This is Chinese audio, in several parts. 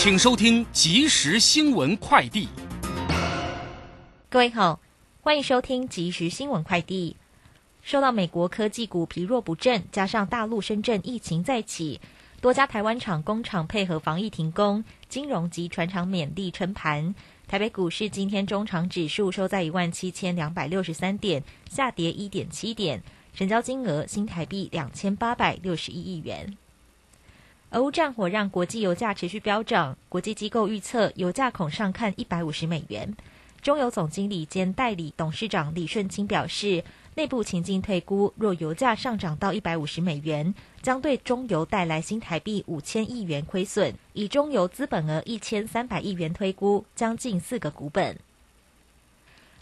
请收听即时新闻快递。各位好，欢迎收听即时新闻快递。受到美国科技股疲弱不振，加上大陆深圳疫情再起，多家台湾厂工厂配合防疫停工，金融及船厂勉力撑盘。台北股市今天中场指数收在一万七千两百六十三点，下跌一点七点，成交金额新台币两千八百六十一亿元。俄乌战火让国际油价持续飙涨，国际机构预测油价恐上看一百五十美元。中油总经理兼代理董事长李顺清表示，内部情境推估，若油价上涨到一百五十美元，将对中油带来新台币五千亿元亏损。以中油资本额一千三百亿元推估，将近四个股本。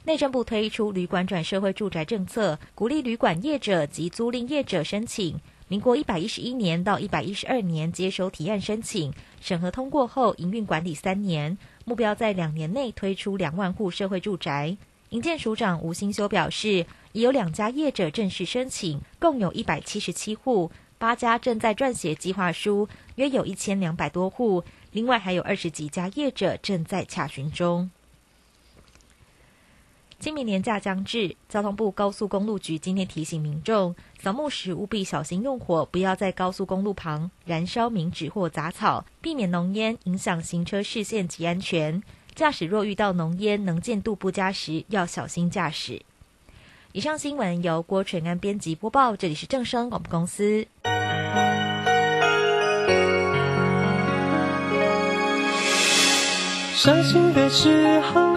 内政部推出旅馆转社会住宅政策，鼓励旅馆业者及租赁业者申请。民国一百一十一年到一百一十二年接收提案申请，审核通过后营运管理三年，目标在两年内推出两万户社会住宅。营建署长吴新修表示，已有两家业者正式申请，共有一百七十七户，八家正在撰写计划书，约有一千两百多户，另外还有二十几家业者正在洽询中。清明年假将至，交通部高速公路局今天提醒民众，扫墓时务必小心用火，不要在高速公路旁燃烧冥纸或杂草，避免浓烟影响行车视线及安全。驾驶若遇到浓烟、能见度不佳时，要小心驾驶。以上新闻由郭纯安编辑播报，这里是正声广播公司。伤心的时候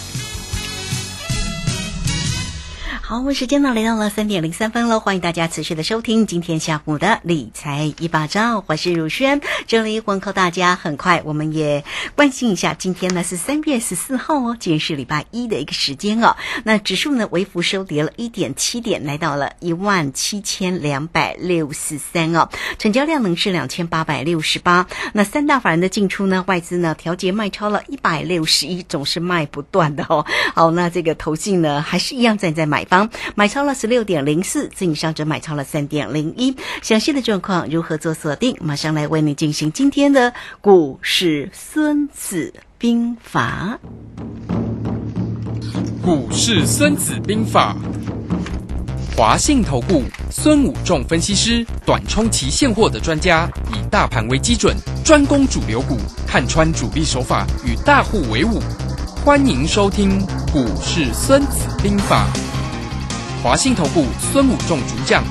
好，我们时间呢来到了三点零三分了，欢迎大家持续的收听今天下午的理财一把照，我是如轩，这里问候大家。很快我们也关心一下，今天呢是三月十四号哦，今天是礼拜一的一个时间哦。那指数呢微幅收跌了一点七点，来到了一万七千两百六十三哦，成交量呢是两千八百六十八。那三大法人的进出呢，外资呢调节卖超了一百六十一，总是卖不断的哦。好，那这个投信呢还是一样站在买方。买超了十六点零四，自营商则买超了三点零一。详细的状况如何做锁定？马上来为你进行今天的股市《孙子兵法》。股市《孙子兵法》，华信投顾孙武仲分析师，短冲期现货的专家，以大盘为基准，专攻主流股，看穿主力手法，与大户为伍。欢迎收听《股市孙子兵法》。华信投顾孙武仲主讲，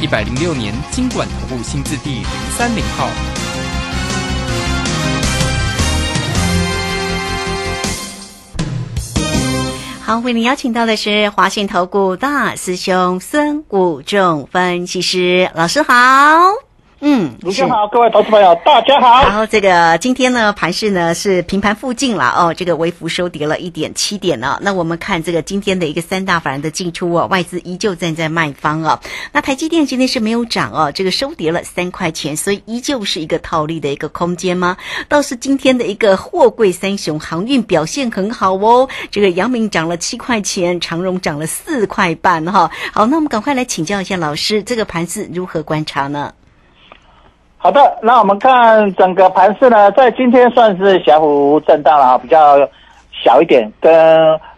一百零六年经管投顾新字第零三零号。好，为您邀请到的是华信投顾大师兄孙武仲分析师老师好。嗯，主持人好，各位投资朋友，大家好。然后这个今天呢，盘市呢是平盘附近了哦，这个微幅收跌了一点七点呢。那我们看这个今天的一个三大法人的进出哦，外资依旧站在卖方哦。那台积电今天是没有涨哦，这个收跌了三块钱，所以依旧是一个套利的一个空间吗？倒是今天的一个货柜三雄航运表现很好哦，这个阳明涨了七块钱，长荣涨了四块半哈。好，那我们赶快来请教一下老师，这个盘子如何观察呢？好的，那我们看整个盘势呢，在今天算是小幅震荡了啊，比较小一点，跟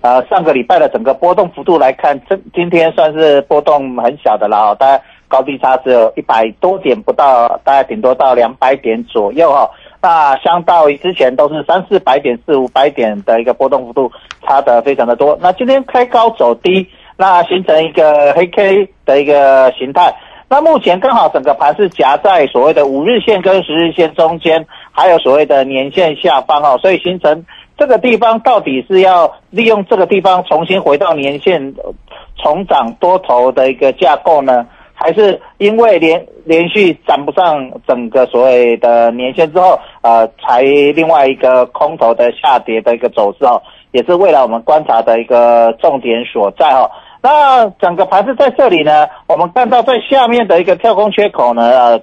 呃上个礼拜的整个波动幅度来看，这今天算是波动很小的了啊，大概高低差只有一百多点不到，大概顶多到两百点左右哈。那相当于之前都是三四百点、四五百点的一个波动幅度，差的非常的多。那今天开高走低，那形成一个黑 K 的一个形态。那目前刚好整个盘是夹在所谓的五日线跟十日线中间，还有所谓的年线下方哦，所以形成这个地方到底是要利用这个地方重新回到年线重涨多头的一个架构呢，还是因为连连续涨不上整个所谓的年线之后，呃，才另外一个空头的下跌的一个走势哦，也是未来我们观察的一个重点所在哦。那整个盘子在这里呢，我们看到在下面的一个跳空缺口呢，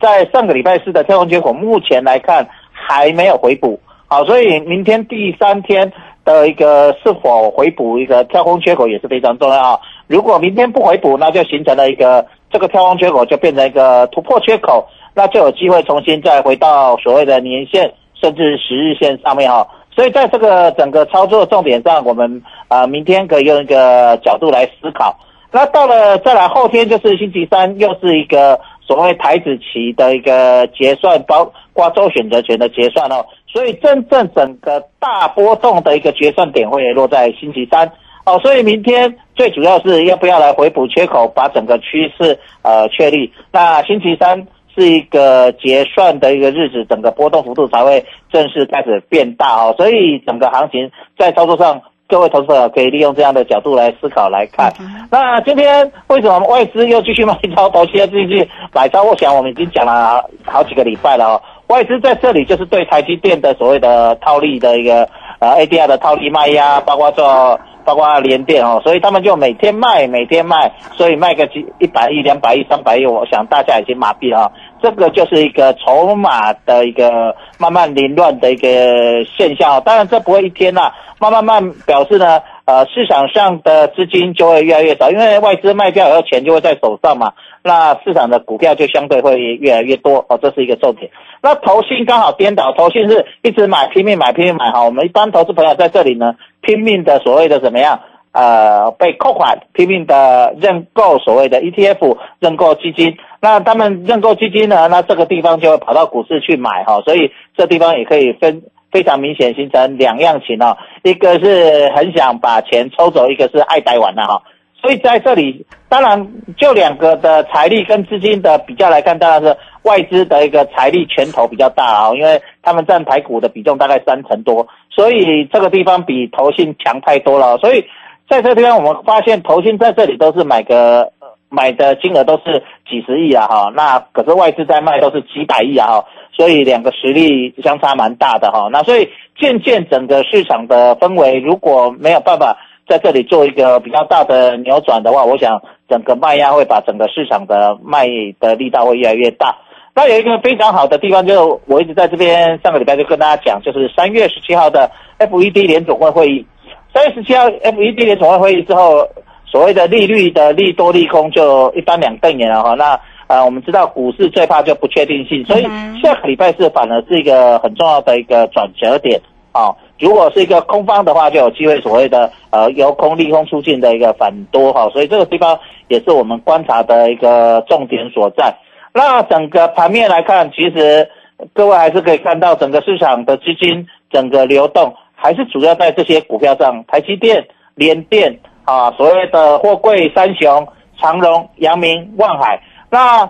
在上个礼拜四的跳空缺口，目前来看还没有回补，好，所以明天第三天的一个是否回补一个跳空缺口也是非常重要。如果明天不回补，那就形成了一个这个跳空缺口就变成一个突破缺口，那就有机会重新再回到所谓的年线甚至十日线上面哈。所以在这个整个操作重点上，我们啊明天可以用一个角度来思考。那到了再来后天就是星期三，又是一个所谓台子期的一个结算，包括周选择权的结算哦。所以真正整个大波动的一个结算点会落在星期三哦。所以明天最主要是要不要来回补缺口，把整个趋势呃确立。那星期三。是一个结算的一个日子，整个波动幅度才会正式开始变大哦，所以整个行情在操作上，各位投资者可以利用这样的角度来思考来看。那今天为什么外资又继续买超，投资又继续买超？我想我们已经讲了好几个礼拜了哦，外资在这里就是对台积电的所谓的套利的一个呃 ADR 的套利卖压，包括做。包括连电哦，所以他们就每天卖，每天卖，所以卖个几一百亿、两百亿、三百亿，我想大家已经麻痹了。这个就是一个筹码的一个慢慢凌乱的一个现象。当然，这不会一天了，慢慢慢表示呢，呃，市场上的资金就会越来越少，因为外资卖掉以后，钱就会在手上嘛，那市场的股票就相对会越来越多哦，这是一个重点。那投信刚好颠倒，投信是一直买，拼命买，拼命买哈。我们一般投资朋友在这里呢。拼命的所谓的怎么样？呃，被扣款，拼命的认购所谓的 ETF，认购基金。那他们认购基金呢？那这个地方就会跑到股市去买哈。所以这地方也可以分非常明显形成两样情哦。一个是很想把钱抽走，一个是爱呆玩的哈。所以在这里，当然就两个的财力跟资金的比较来看，当然是外资的一个财力拳头比较大啊，因为他们占台股的比重大概三成多，所以这个地方比投信强太多了。所以在这地方，我们发现投信在这里都是买个买的金额都是几十亿啊哈，那可是外资在卖都是几百亿啊哈，所以两个实力相差蛮大的哈。那所以渐渐整个市场的氛围如果没有办法。在这里做一个比较大的扭转的话，我想整个卖压会把整个市场的卖的力道会越来越大。那有一个非常好的地方，就是我一直在这边上个礼拜就跟大家讲，就是三月十七号的 FED 联总会会议。三月十七号 FED 联总会会议之后，所谓的利率的利多利空就一翻两瞪眼了哈。那呃，我们知道股市最怕就不确定性，所以下个礼拜四反而是一个很重要的一个转折点啊。如果是一个空方的话，就有机会所谓的呃由空利空出尽的一个反多哈，所以这个地方也是我们观察的一个重点所在。那整个盘面来看，其实各位还是可以看到整个市场的资金整个流动还是主要在这些股票上，台积电、联电啊，所谓的货柜三雄长荣、阳明、万海。那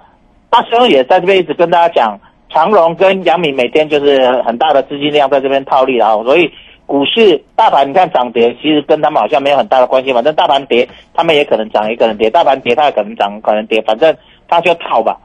大雄也在这边一直跟大家讲。长荣跟杨敏每天就是很大的资金量在这边套利啊，所以股市大盘你看涨跌，其实跟他们好像没有很大的关系。反正大盘跌，他们也可能涨，也可能跌；大盘跌，它也可能涨，可能跌，反正他就套吧。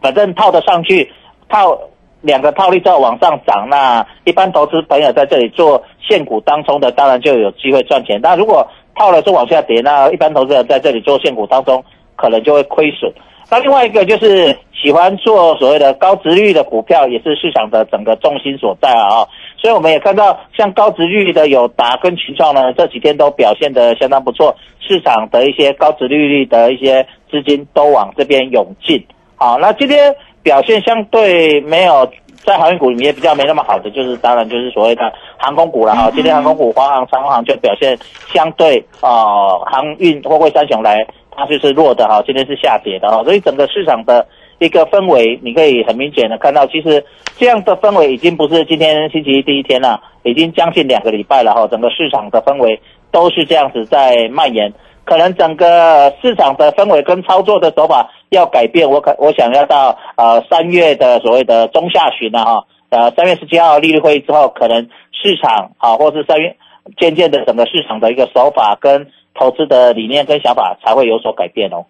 反正套得上去，套两个套利之后往上涨，那一般投资朋友在这里做现股当中的，当然就有机会赚钱。但如果套了是往下跌，那一般投资人在这里做现股当中，可能就会亏损。那另外一个就是喜欢做所谓的高值率的股票，也是市场的整个重心所在啊。所以我们也看到，像高值率的友达跟群创呢，这几天都表现得相当不错，市场的一些高值利率的一些资金都往这边涌进。好，那今天表现相对没有在航运股里面比较没那么好的，就是当然就是所谓的航空股了哈。今天航空股，华航、长航就表现相对啊，航运货柜三雄来。它就是弱的哈，今天是下跌的哈，所以整个市场的一个氛围，你可以很明显的看到，其实这样的氛围已经不是今天星期一第一天了，已经将近两个礼拜了哈，整个市场的氛围都是这样子在蔓延，可能整个市场的氛围跟操作的手法要改变，我可我想要到呃三月的所谓的中下旬了哈，呃三月十七号利率会议之后，可能市场啊，或是三月渐渐的整个市场的一个手法跟。投资的理念跟想法才会有所改变哦。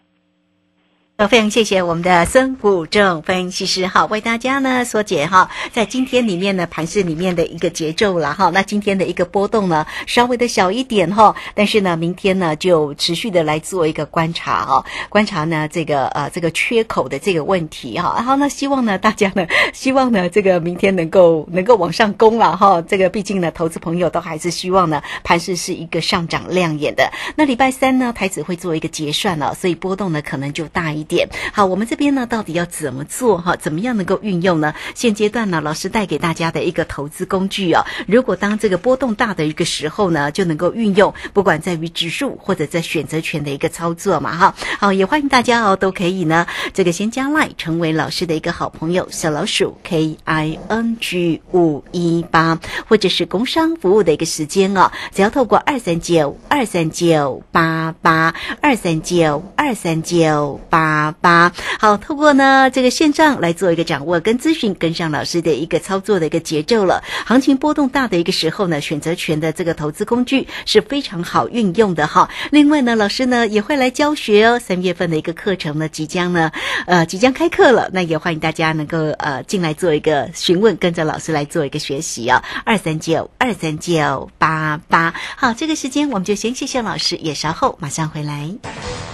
呃，非常谢谢我们的孙虎正分析师哈，为大家呢说解哈，在今天里面呢盘市里面的一个节奏了哈。那今天的一个波动呢稍微的小一点哈，但是呢明天呢就持续的来做一个观察哈，观察呢这个呃这个缺口的这个问题哈。然后呢希望呢大家呢 希望呢这个明天能够能够往上攻了哈。这个毕竟呢投资朋友都还是希望呢盘市是一个上涨亮眼的。那礼拜三呢台子会做一个结算了，所以波动呢可能就大一。点好，我们这边呢，到底要怎么做哈？怎么样能够运用呢？现阶段呢，老师带给大家的一个投资工具啊，如果当这个波动大的一个时候呢，就能够运用，不管在于指数或者在选择权的一个操作嘛哈。好，也欢迎大家哦，都可以呢，这个先加 line 成为老师的一个好朋友，小老鼠 K I N G 五一八，或者是工商服务的一个时间哦，只要透过二三九二三九八八二三九二三九八。八八好，透过呢这个线上来做一个掌握跟咨询，跟上老师的一个操作的一个节奏了。行情波动大的一个时候呢，选择权的这个投资工具是非常好运用的哈。另外呢，老师呢也会来教学哦。三月份的一个课程呢，即将呢呃即将开课了，那也欢迎大家能够呃进来做一个询问，跟着老师来做一个学习啊。二三九二三九八八好，这个时间我们就先谢谢老师，也稍后马上回来。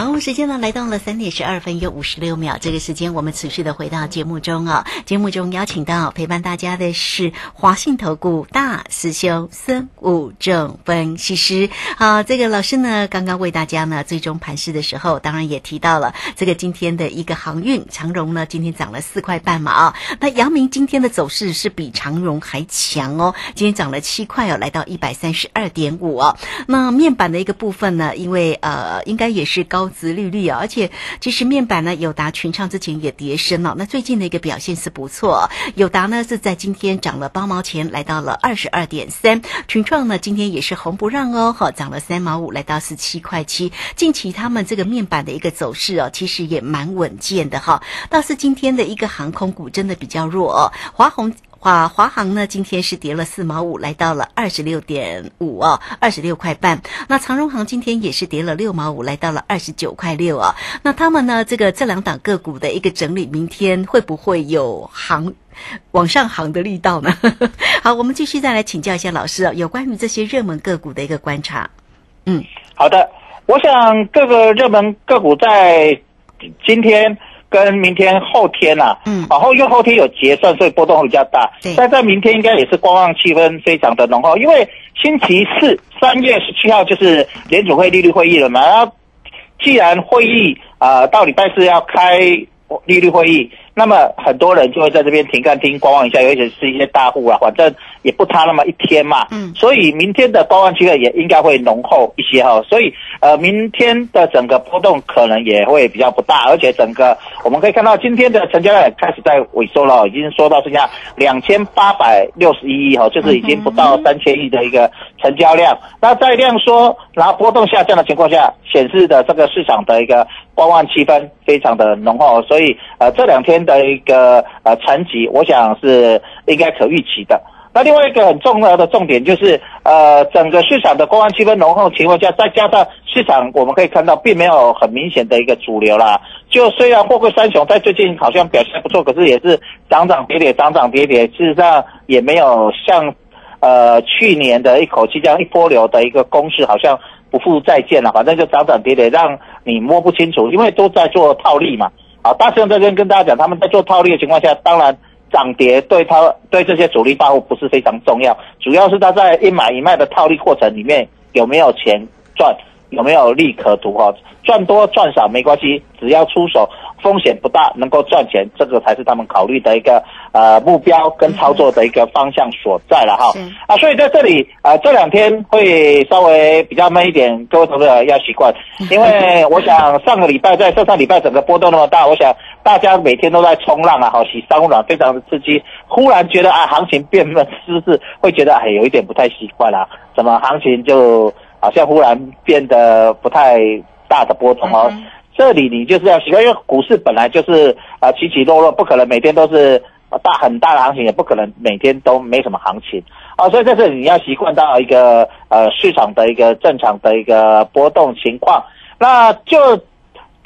好，时间呢来到了三点十二分又五十六秒。这个时间，我们持续的回到节目中啊。节目中邀请到陪伴大家的是华信投顾大师兄孙武正分析师。好，这个老师呢，刚刚为大家呢最终盘市的时候，当然也提到了这个今天的一个航运长荣呢，今天涨了四块半嘛啊。那阳明今天的走势是比长荣还强哦，今天涨了七块哦，来到一百三十二点五哦。那面板的一个部分呢，因为呃，应该也是高。殖利率啊，而且其实面板呢，友达群创之前也跌升了，那最近的一个表现是不错。友达呢是在今天涨了八毛钱，来到了二十二点三。群创呢今天也是红不让哦，哈，涨了三毛五，来到十七块七。近期他们这个面板的一个走势哦，其实也蛮稳健的哈。倒是今天的一个航空股真的比较弱哦，华虹。华华航呢，今天是跌了四毛五，来到了二十六点五哦，二十六块半。那长荣航今天也是跌了六毛五，来到了二十九块六啊。那他们呢，这个这两档个股的一个整理，明天会不会有行往上行的力道呢？好，我们继续再来请教一下老师啊，有关于这些热门个股的一个观察。嗯，好的，我想各个热门个股在今天。跟明天后天呐，嗯，然后又后天有结算，所以波动会比较大。但在明天应该也是观望气氛非常的浓厚，因为星期四三月十七号就是联储会利率会议了嘛。然后既然会议啊到礼拜四要开利率会议，那么很多人就会在这边停看厅观望一下，尤其是一些大户啊，反正也不差那么一天嘛，嗯。所以明天的观望气氛也应该会浓厚一些哈，所以呃，明天的整个波动可能也会比较不大，而且整个我们可以看到今天的成交量也开始在萎缩了，已经缩到剩下两千八百六十一亿哈，就是已经不到三千亿的一个成交量。那在量缩，然后波动下降的情况下，显示的这个市场的一个观望气氛非常的浓厚，所以呃这两天的一个呃成绩，我想是应该可预期的。那另外一个很重要的重点就是，呃，整个市场的公安气氛浓厚情况下，再加上市场我们可以看到，并没有很明显的一个主流啦。就虽然货柜三雄在最近好像表现不错，可是也是涨涨跌跌，涨涨跌跌，事实上也没有像呃去年的一口气这样一波流的一个攻势，好像不复再见了。反正就涨涨跌跌，让你摸不清楚，因为都在做套利嘛。好，大象这边跟大家讲，他们在做套利的情况下，当然涨跌对他对这些主力大户不是非常重要，主要是他在一买一卖的套利过程里面有没有钱赚，有没有利可图哈、赚多赚少没关系，只要出手风险不大，能够赚钱，这个才是他们考虑的一个呃目标跟操作的一个方向所在了哈。是啊，所以在这里啊、呃这两天会稍微比较闷一点，各位投资者要习惯，因为我想上个礼拜在上上礼拜整个波动那么大，我想大家每天都在冲浪啊，好洗三温暖，非常的刺激。忽然觉得啊，行情变闷，是不是会觉得哎有一点不太习惯啦、怎么行情就好像忽然变得不太大的波动哦？这里你就是要习惯，因为股市本来就是啊、起起落落，不可能每天都是大很大的行情，也不可能每天都没什么行情。啊，所以在这里你要习惯到一个呃市场的一个正常的一个波动情况，那就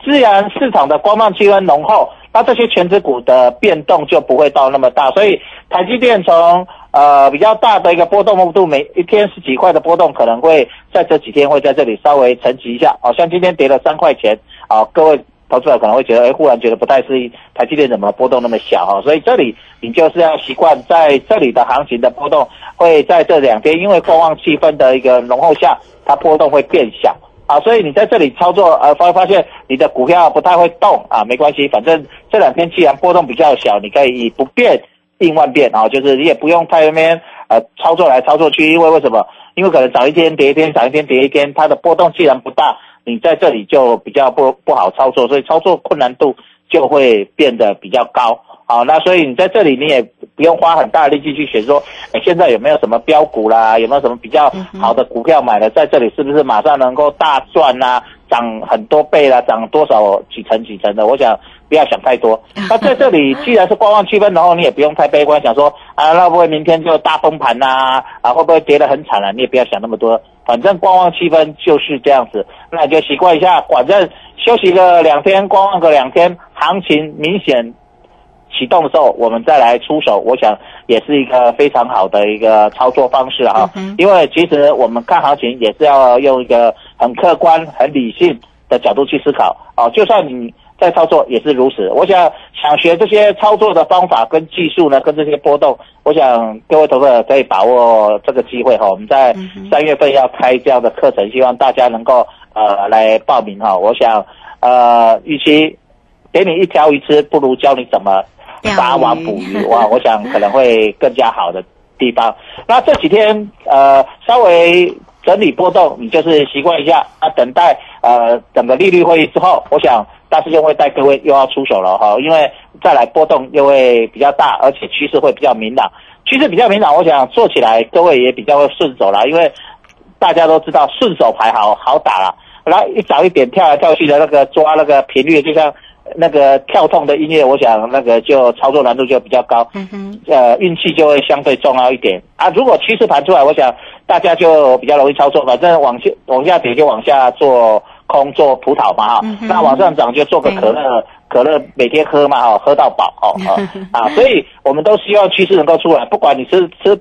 自然市场的观望气氛浓厚，那这些全职股的变动就不会到那么大，所以台积电从呃比较大的一个波动幅度，每一天十几块的波动，可能会在这几天会在这里稍微沉寂一下，好、像今天跌了三块钱，啊、各位投资者可能会觉得，哎，忽然觉得不太适应，台积电怎么波动那么小哈、所以这里你就是要习惯在这里的行情的波动会在这两天，因为观望气氛的一个浓厚下，它波动会变小。啊，所以你在这里操作，呃，发发现你的股票不太会动啊，没关系，反正这两天既然波动比较小，你可以以不变应万变啊，就是你也不用太那边呃操作来操作去，因为为什么？因为可能涨一天跌一天，涨一天跌一天，它的波动既然不大，你在这里就比较不不好操作，所以操作困难度就会变得比较高。好，那所以你在这里你也不用花很大的力气去选说，哎，现在有没有什么标股啦，有没有什么比较好的股票买了，在这里是不是马上能够大赚啦、涨很多倍啦，涨多少几成几成的？我想不要想太多。那在这里既然是观望气氛，然后你也不用太悲观，想说啊，那会不会明天就大崩盘呐、啊？会不会跌得很惨啊？你也不要想那么多，反正观望气氛就是这样子，那你就习惯一下，反正休息个两天，观望个两天，行情明显启动的时候，我们再来出手，我想也是一个非常好的一个操作方式哈。因为其实我们看行情也是要用一个很客观、很理性的角度去思考啊。就算你在操作也是如此。我想想学这些操作的方法跟技术呢，跟这些波动，我想各位投资者可以把握这个机会哈。我们在三月份要开这样的课程，希望大家能够呃来报名哈。我想呃，与其给你一条鱼吃，不如教你怎么撒网捕鱼哇！我想可能会更加好的地方。那这几天呃稍微整理波动，你就是习惯一下啊，等待呃整个利率会议之后，我想大师兄会带各位又要出手了哈，因为再来波动又会比较大，而且趋势会比较明朗。趋势比较明朗，我想做起来各位也比较会顺手了，因为大家都知道顺手牌好好打啦，然后一早一点跳来跳去的那个抓那个频率，就像那个跳动的音乐，我想那个就操作难度就比较高，嗯哼，呃，运气就会相对重要一点啊。如果趋势盘出来，我想大家就比较容易操作，反正往下往下跌就往下做空做葡萄嘛哈，那往上涨就做个可乐。可乐每天喝嘛，哈，喝到饱，哦，哦 啊，所以我们都希望趋势能够出来，不管你吃吃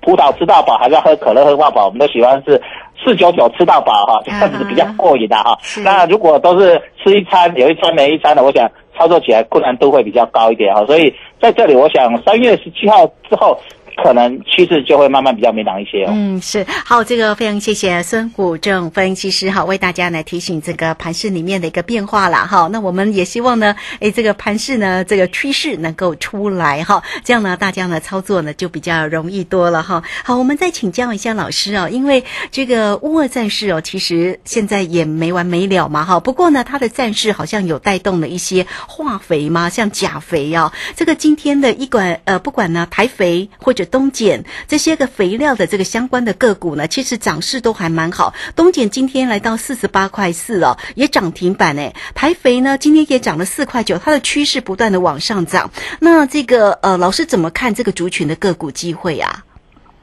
葡萄吃到饱，还是要喝可乐喝到饱，我们都喜欢是四九九吃到饱哈，这样子比较过瘾的哈。那如果都是吃一餐有一餐没一餐的，我想操作起来困难度会比较高一点哈。所以在这里，我想三月十七号之后，可能趋势就会慢慢比较明朗一些哦。嗯，是好，这个非常谢谢孙虎正分析师哈，为大家来提醒这个盘市里面的一个变化了哈。那我们也希望呢，诶，这个盘市呢，这个趋势能够出来哈，这样呢，大家呢操作呢就比较容易多了哈。好，我们再请教一下老师哦，因为这个乌俄战事哦，其实现在也没完没了嘛哈。不过呢，它的战事好像有带动了一些化肥嘛，像钾肥哦，这个今天的一管呃，不管呢台肥或者东碱这些个肥料的这个相关的个股呢，其实涨势都还蛮好。东碱今天来到四十八块四哦，也涨停板呢。台肥呢今天也涨了四块九，它的趋势不断的往上涨。那这个呃，老师怎么看这个族群的个股机会啊？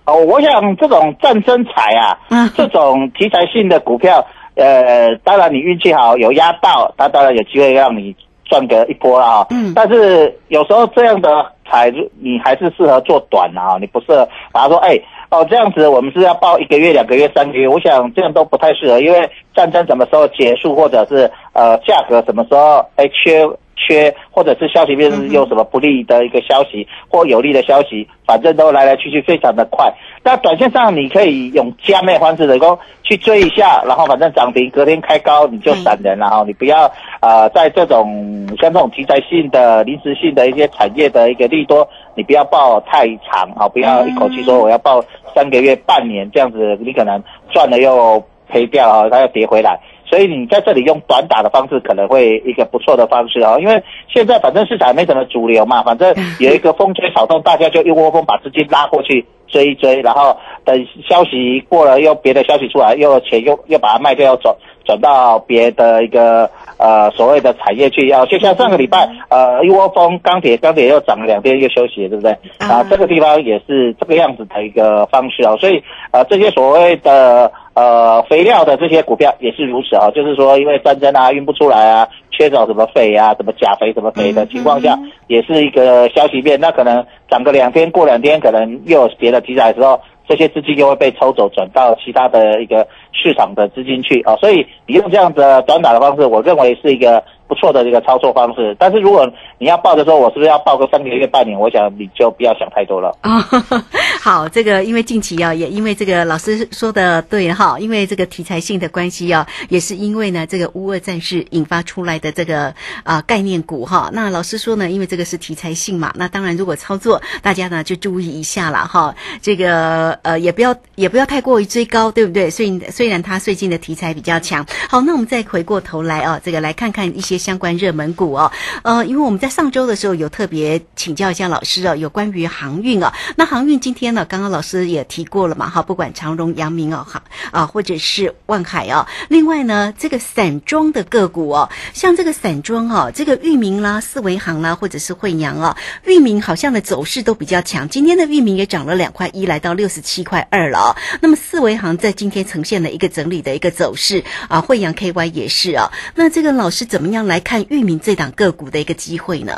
哦，我想这种战争财啊，嗯这种题材性的股票，呃，当然你运气好有压到，它当然有机会让你赚个一波啦啊。嗯但是有时候这样的财，你还是适合做短啊，你不适合把它说，哎，哦这样子我们是要报一个月、两个月、三个月，我想这样都不太适合，因为战争什么时候结束，或者是呃价格什么时候哎缺。缺，或者是消息面有什么不利的一个消息或有利的消息，反正都来来去去非常的快。那短线上你可以用加倍方式的够去追一下，然后反正涨停隔天开高你就闪人了哈，你不要呃在这种像这种题材性的、临时性的一些产业的一个利多，你不要报太长啊，不要一口气说我要报三个月、半年这样子，你可能赚了又赔掉啊，它又跌回来。所以你在这里用短打的方式可能会一个不错的方式哦，因为现在反正市场没什么主流嘛，反正有一个风吹草动，大家就一窝蜂把资金拉过去追一追，然后等消息过了又别的消息出来，又钱又又把它卖掉，又转转到别的一个呃所谓的产业去，要就像上个礼拜呃一窝蜂钢铁钢铁又涨了两天又休息了，对不对？啊，这个地方也是这个样子的一个方式哦，所以呃这些所谓的。呃，肥料的这些股票也是如此啊，就是说，因为战争啊，运不出来啊，缺少什么肥啊，什么钾肥、什么肥的情况下，也是一个消息面。那可能涨个两天，过两天可能又有别的题材的时候，这些资金又会被抽走，转到其他的一个市场的资金去啊。所以你用这样的短打的方式，我认为是一个不错的一个操作方式。但是如果你要报的时候，我是不是要报个三个月、半年？我想你就不要想太多了。啊、好，这个因为近期啊，也因为这个老师说的对哈，因为这个题材性的关系啊，也是因为呢这个乌俄战事引发出来的这个啊、概念股哈。那老师说呢，因为这个是题材性嘛，那当然如果操作，大家呢就注意一下了哈。这个呃也不要也不要太过于追高，对不对？虽然虽然它最近的题材比较强。好，那我们再回过头来啊，这个来看看一些相关热门股哦。呃，因为我们在上周的时候有特别请教一下老师哦，有关于航运啊。那航运今天呢，刚刚老师也提过了嘛，哈，不管长荣、阳明哦，哈啊，或者是万海哦。另外呢，这个散装的个股哦，像这个散装哦，这个域名啦、四维行啦，或者是惠阳啊，域名好像的走势都比较强。今天的域名也涨了两块一，来到六十七块二了。那么四维行在今天呈现了一个整理的一个走势啊，惠阳 KY 也是啊。那这个老师怎么样来看域名这档个股的一个机会呢？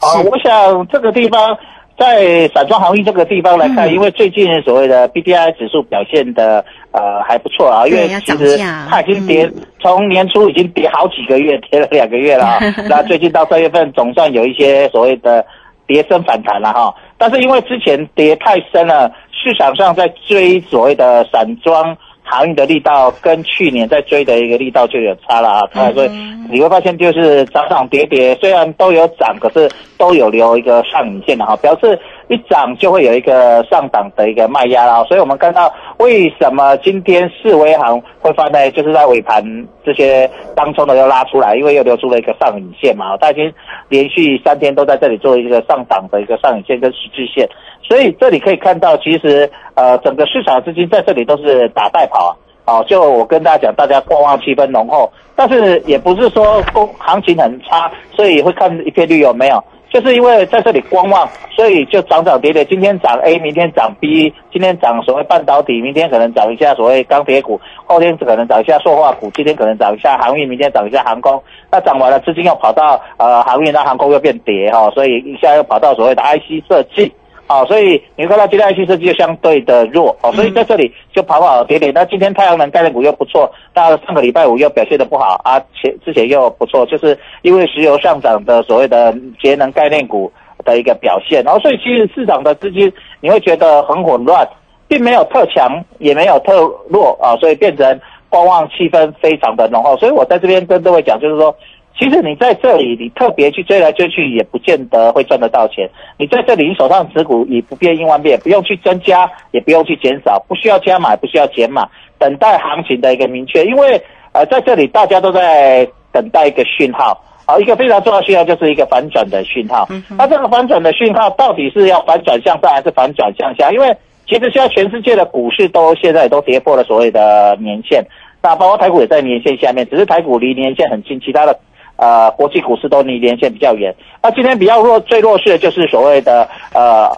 啊，我想这个地方在散装航运这个地方来看，嗯因为最近所谓的 BDI 指数表现的呃还不错啊，因为其实它已经跌嗯从年初已经跌好几个月，跌了两个月了啊。那最近到三月份总算有一些所谓的跌升反弹了哈，但是因为之前跌太深了，市场上在追所谓的散装。航运的力道跟去年在追的一个力道就有差了啊，嗯。所以你会发现就是涨涨跌跌，虽然都有涨，可是都有留一个上影线的哈，表示一涨就会有一个上档的一个卖压啦。所以我们看到为什么今天四维行会放在就是在尾盘这些当中的又拉出来，因为又留出了一个上影线嘛，它已经连续三天都在这里做一个上档的一个上影线跟十字线，所以这里可以看到，其实呃整个市场资金在这里都是打带跑啊。好，就我跟大家讲，大家观望气氛浓厚，但是也不是说公行情很差，所以会看一片绿有没有，就是因为在这里观望，所以就涨涨跌跌，今天涨 A，明天涨 B，今天涨所谓半导体，明天可能涨一下所谓钢铁股，后天可能涨一下塑化股，今天可能涨一下航运，明天涨一下航空，那涨完了资金又跑到呃航运，那航空又变跌哈、所以一下又跑到所谓的 IC 设计。好、所以你会看到今天 IC 设计就相对的弱哦，所以在这里就跑跑跌跌。那今天太阳能概念股又不错，那上个礼拜五又表现的不好啊，前之前又不错，就是因为石油上涨的所谓的节能概念股的一个表现。然后，所以其实市场的资金你会觉得很混乱，并没有特强，也没有特弱啊，所以变成观望气氛非常的浓厚。所以我在这边跟各位讲，就是说。其实你在这里，你特别去追来追去，也不见得会赚得到钱。你在这里，你手上持股以不变应万变，不用去增加，也不用去减少，不需要加码，不需要减码，等待行情的一个明确。因为呃，在这里大家都在等待一个讯号，好，一个非常重要的讯号就是一个反转的讯号。那这个反转的讯号到底是要反转向上还是反转向下？因为其实现在全世界的股市都现在都跌破了所谓的年线，那包括台股也在年线下面，只是台股离年线很近，其他的。呃，国际股市都离连线比较远。那今天比较弱、最弱势的就是所谓的呃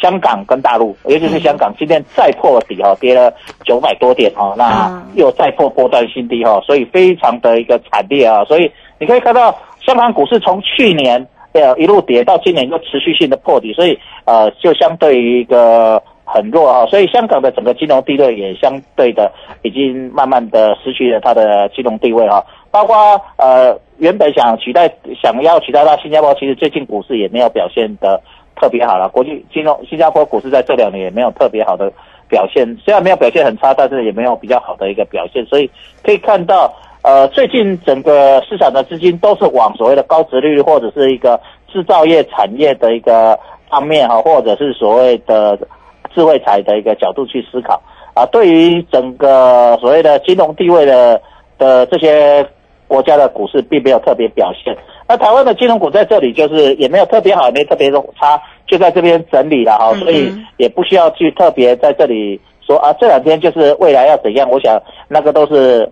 香港跟大陆，尤其是香港，今天再破底哈，跌了九百多点哈，那又再破波段新低哈，所以非常的一个惨烈啊。所以你可以看到，香港股市从去年呃一路跌到今年又持续性的破底，所以呃就相对于一个很弱哈，所以香港的整个金融地位也相对的已经慢慢的失去了它的金融地位哈。包括呃，原本想取代、想要取代到新加坡，其实最近股市也没有表现的特别好了。国际金融新加坡股市在这两年也没有特别好的表现，虽然没有表现很差，但是也没有比较好的一个表现。所以可以看到，呃，最近整个市场的资金都是往所谓的高值率或者是一个制造业产业的一个方面哈，或者是所谓的智慧财的一个角度去思考啊。对于整个所谓的金融地位的。的这些国家的股市并没有特别表现，那台湾的金融股在这里就是也没有特别好，也没特别的差，就在这边整理了哈，所以也不需要去特别在这里说啊，这两天就是未来要怎样，我想那个都是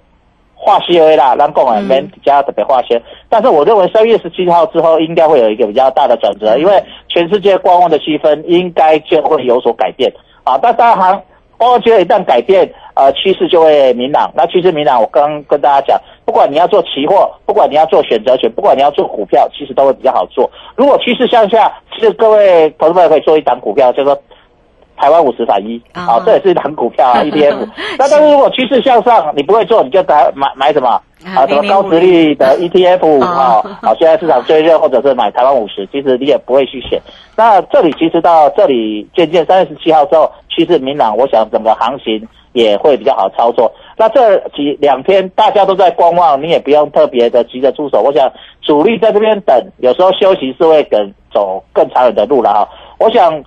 化些啦，让共啊没比较特别化些。但是我认为三月十七号之后应该会有一个比较大的转折，因为全世界观望的气氛应该就会有所改变啊，但大行。观望气氛一旦改变。呃，趋势就会明朗。那趋势明朗，我刚跟大家讲，不管你要做期货，不管你要做选择权，不管你要做股票，其实都会比较好做。如果趋势向下，其实各位投资者可以做一档股票，叫做台湾五十反一，啊，这也是一档股票啊，ETF。那但是如果趋势向上，你不会做，你就买买买什么？啊，什么高值率的 ETF 啊？好，现在市场最热，或者是买台湾五十，其实你也不会去选。那这里其实到这里渐渐三月十七号之后，趋势明朗，我想整个行情也会比较好操作。那这几两天大家都在观望，你也不用特别的急着出手。我想主力在这边等，有时候休息是会等走更长远的路了哈。我想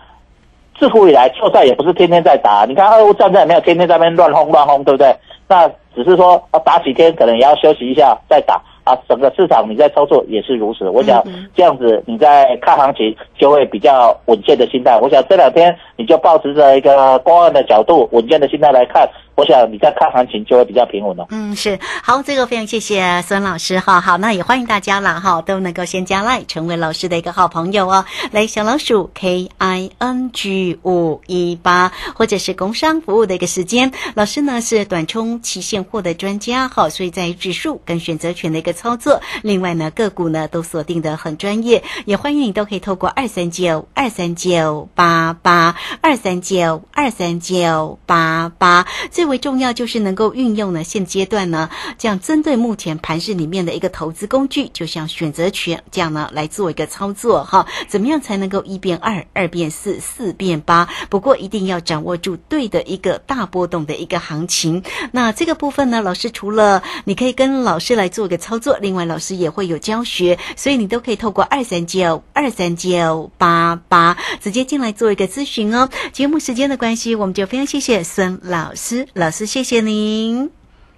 自古以来，就算也不是天天在打。你看俄乌战争也没有天天在那边乱轰乱轰，对不对？那只是说打几天，可能也要休息一下再打啊。整个市场你在操作也是如此。我想这样子你在看行情就会比较稳健的心态。我想这两天你就保持着一个观望的角度、稳健的心态来看。我想你在看行情就会比较平稳了。嗯，是好，这个非常谢谢孙老师哈。好，那也欢迎大家了哈，都能够先加赖，成为老师的一个好朋友哦。来，小老鼠 K I N G 五一八，或者是工商服务的一个时间。老师呢是短冲期现货的专家哈，所以在指数跟选择权的一个操作，另外呢个股呢都锁定的很专业。也欢迎你都可以透过二三九二三九八八二三九二三九八八。最为重要就是能够运用呢，现阶段呢，这样针对目前盘市里面的一个投资工具，就像选择权这样呢来做一个操作哈。怎么样才能够一变二，二变四，四变八？不过一定要掌握住对的一个大波动的一个行情。那这个部分呢，老师除了你可以跟老师来做个操作，另外老师也会有教学，所以你都可以透过二三九二三九八八直接进来做一个咨询哦。节目时间的关系，我们就非常谢谢孙老师。老师，谢谢您。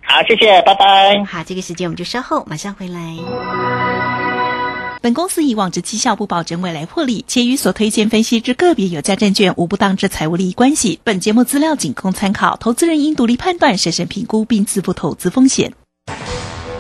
好，谢谢，拜拜。好，这个时间我们就稍后马上回来。本公司以往之绩效不保证未来获利，且与所推荐分析之个别有价证券无不当之财务利益关系。本节目资料仅供参考，投资人应独立判断、审慎评估并自负投资风险。